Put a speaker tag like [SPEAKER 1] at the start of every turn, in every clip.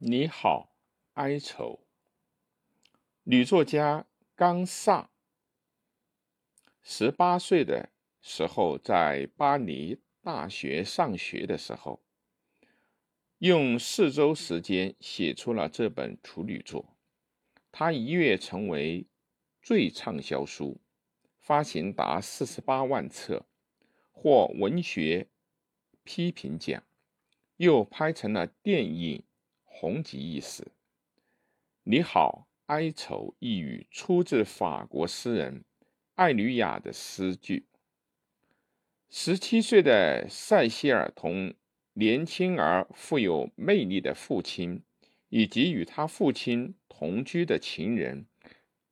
[SPEAKER 1] 你好，哀愁。女作家冈萨，十八岁的时候在巴黎大学上学的时候，用四周时间写出了这本处女作，她一跃成为最畅销书，发行达四十八万册，获文学批评奖，又拍成了电影，红极一时。你好。哀愁一语出自法国诗人艾吕雅的诗句。十七岁的塞西尔同年轻而富有魅力的父亲，以及与他父亲同居的情人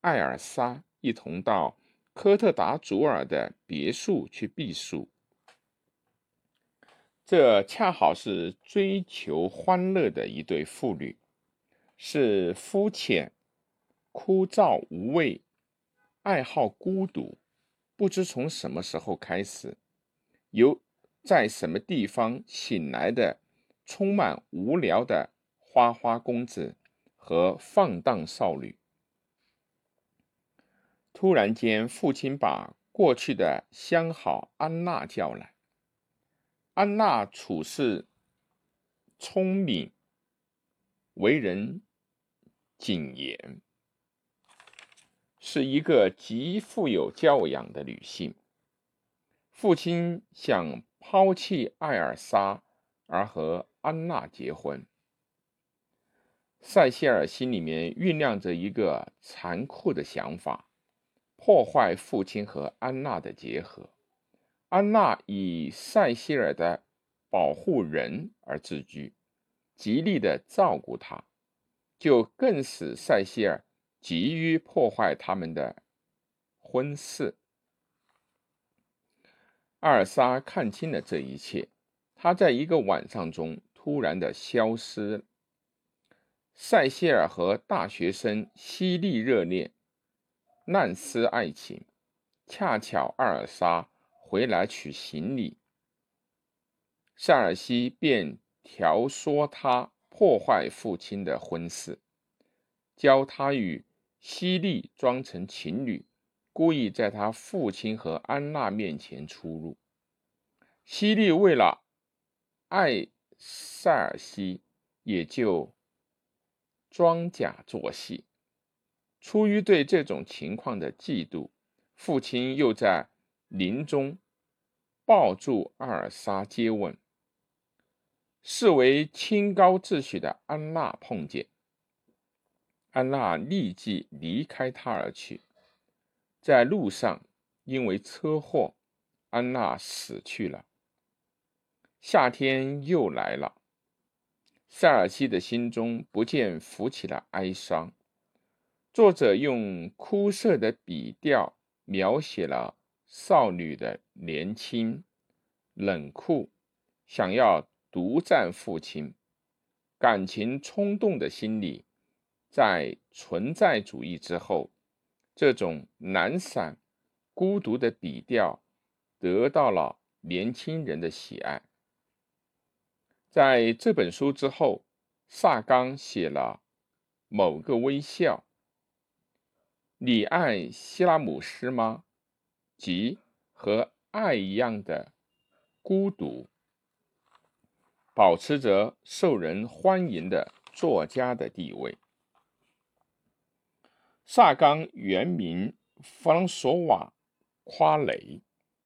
[SPEAKER 1] 艾尔莎一同到科特达祖尔的别墅去避暑。这恰好是追求欢乐的一对妇女，是肤浅。枯燥无味，爱好孤独，不知从什么时候开始，由在什么地方醒来的，充满无聊的花花公子和放荡少女。突然间，父亲把过去的相好安娜叫来。安娜处事聪明，为人谨严。是一个极富有教养的女性。父亲想抛弃艾尔莎，而和安娜结婚。塞西尔心里面酝酿着一个残酷的想法，破坏父亲和安娜的结合。安娜以塞西尔的保护人而自居，极力的照顾他，就更使塞西尔。急于破坏他们的婚事。阿尔莎看清了这一切，她在一个晚上中突然的消失。塞西尔和大学生犀利热恋，难思爱情。恰巧阿尔莎回来取行李，塞尔西便调唆他破坏父亲的婚事，教他与。西利装成情侣，故意在他父亲和安娜面前出入。西利为了爱塞尔西，也就装假作戏。出于对这种情况的嫉妒，父亲又在林中抱住阿尔莎接吻。视为清高秩序的安娜碰见。安娜立即离开他而去，在路上因为车祸，安娜死去了。夏天又来了，塞尔西的心中不见浮起了哀伤。作者用枯涩的笔调描写了少女的年轻、冷酷，想要独占父亲，感情冲动的心理。在存在主义之后，这种懒散、孤独的笔调得到了年轻人的喜爱。在这本书之后，萨冈写了《某个微笑》。你爱希拉姆斯吗？即和爱一样的孤独，保持着受人欢迎的作家的地位。萨冈原名弗朗索瓦·夸雷，